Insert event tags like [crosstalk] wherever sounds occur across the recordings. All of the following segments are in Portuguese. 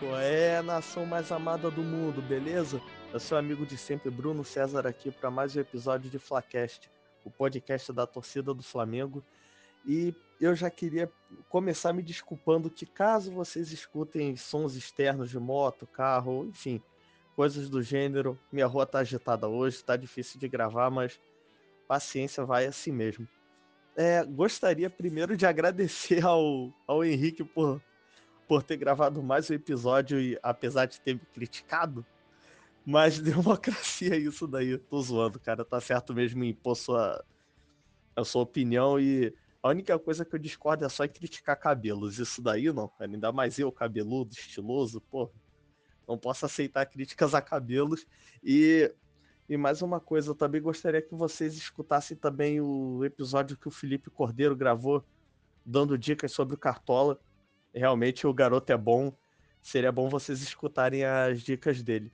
Qual é, nação mais amada do mundo, beleza? Eu sou amigo de sempre, Bruno César, aqui para mais um episódio de Flacast, o podcast da torcida do Flamengo. E eu já queria começar me desculpando que caso vocês escutem sons externos de moto, carro, enfim, coisas do gênero, minha rua tá agitada hoje, tá difícil de gravar, mas paciência, vai assim mesmo. É, gostaria primeiro de agradecer ao, ao Henrique por por ter gravado mais um episódio e apesar de ter me criticado, mas [laughs] democracia é isso daí. Tô zoando, cara. Tá certo mesmo em impor sua, a sua opinião e a única coisa que eu discordo é só em criticar cabelos. Isso daí não, cara. Ainda mais eu, cabeludo, estiloso, pô. Não posso aceitar críticas a cabelos. E, e mais uma coisa, eu também gostaria que vocês escutassem também o episódio que o Felipe Cordeiro gravou, dando dicas sobre o Cartola realmente o garoto é bom. Seria bom vocês escutarem as dicas dele.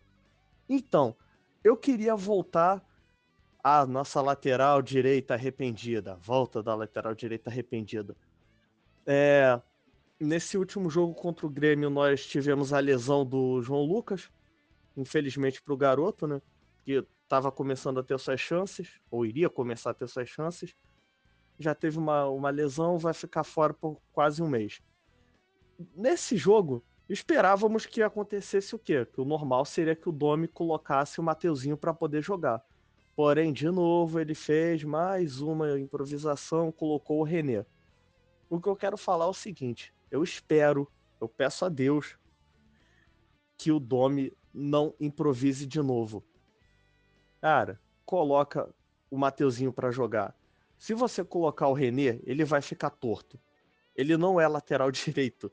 Então, eu queria voltar à nossa lateral direita arrependida. Volta da lateral direita arrependida. É, nesse último jogo contra o Grêmio, nós tivemos a lesão do João Lucas. Infelizmente para o garoto, né? Que estava começando a ter suas chances, ou iria começar a ter suas chances. Já teve uma, uma lesão, vai ficar fora por quase um mês nesse jogo, esperávamos que acontecesse o quê? Que o normal seria que o Domi colocasse o Mateuzinho para poder jogar. Porém, de novo, ele fez mais uma improvisação, colocou o René. O que eu quero falar é o seguinte: eu espero, eu peço a Deus que o Domi não improvise de novo. Cara, coloca o Mateuzinho para jogar. Se você colocar o René, ele vai ficar torto. Ele não é lateral [laughs] direito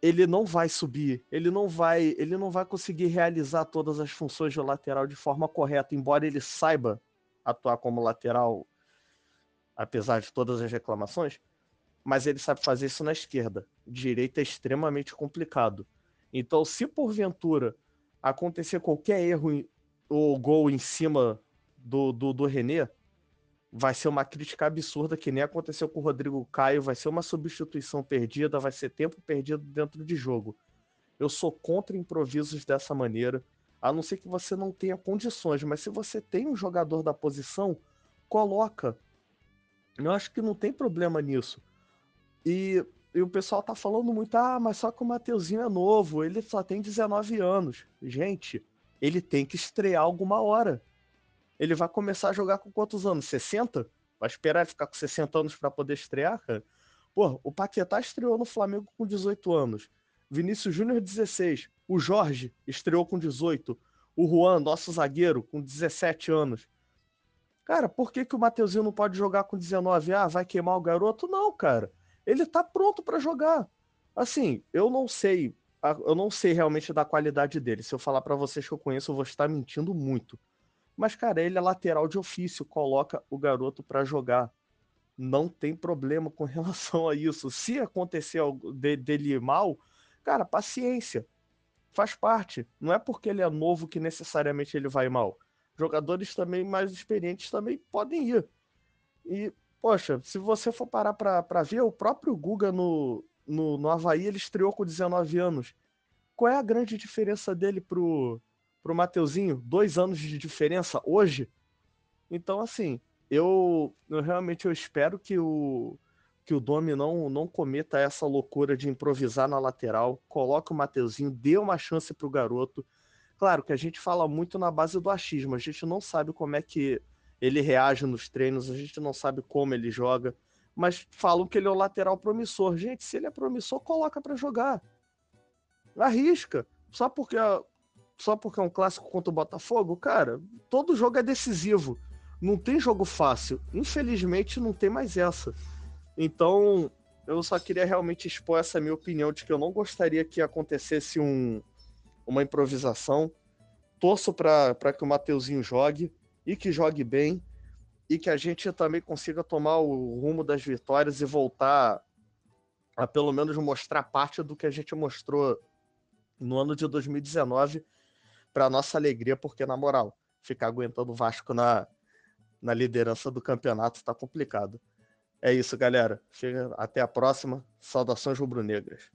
ele não vai subir, ele não vai, ele não vai conseguir realizar todas as funções de lateral de forma correta, embora ele saiba atuar como lateral, apesar de todas as reclamações, mas ele sabe fazer isso na esquerda. Direita é extremamente complicado. Então, se porventura acontecer qualquer erro ou gol em cima do, do, do René, vai ser uma crítica absurda, que nem aconteceu com o Rodrigo Caio, vai ser uma substituição perdida, vai ser tempo perdido dentro de jogo. Eu sou contra improvisos dessa maneira, a não ser que você não tenha condições, mas se você tem um jogador da posição, coloca. Eu acho que não tem problema nisso. E, e o pessoal tá falando muito, ah, mas só que o Mateuzinho é novo, ele só tem 19 anos. Gente, ele tem que estrear alguma hora ele vai começar a jogar com quantos anos? 60? Vai esperar ele ficar com 60 anos para poder estrear, cara? Pô, o Paquetá estreou no Flamengo com 18 anos. Vinícius Júnior, 16. O Jorge estreou com 18. O Juan, nosso zagueiro, com 17 anos. Cara, por que, que o Mateuzinho não pode jogar com 19? Ah, vai queimar o garoto? Não, cara. Ele tá pronto para jogar. Assim, eu não sei, eu não sei realmente da qualidade dele. Se eu falar para vocês que eu conheço, eu vou estar mentindo muito. Mas, cara, ele é lateral de ofício, coloca o garoto para jogar. Não tem problema com [laughs] relação a isso. Se acontecer dele mal, cara, paciência. Faz parte. Não é porque ele é novo que necessariamente ele vai mal. Jogadores também mais experientes também podem ir. E, poxa, se você for parar para ver, o próprio Guga no, no, no Havaí, ele estreou com 19 anos. Qual é a grande diferença dele pro, pro Mateuzinho, dois anos de diferença hoje. Então, assim, eu, eu realmente eu espero que o que o Domi não, não cometa essa loucura de improvisar na lateral, coloque o Mateuzinho, dê uma chance pro garoto. Claro que a gente fala muito na base do achismo, a gente não sabe como é que ele reage nos treinos, a gente não sabe como ele joga, mas falam que ele é o lateral promissor. Gente, se ele é promissor, coloca para jogar. Arrisca. Só porque só porque é um clássico contra o Botafogo, cara, todo jogo é decisivo. Não tem jogo fácil. Infelizmente, não tem mais essa. Então, eu só queria realmente expor essa minha opinião de que eu não gostaria que acontecesse um, uma improvisação. Torço para que o Mateuzinho jogue e que jogue bem e que a gente também consiga tomar o rumo das vitórias e voltar a pelo menos mostrar parte do que a gente mostrou no ano de 2019 para nossa alegria, porque, na moral, ficar aguentando o Vasco na, na liderança do campeonato está complicado. É isso, galera. Chega, até a próxima. Saudações rubro-negras.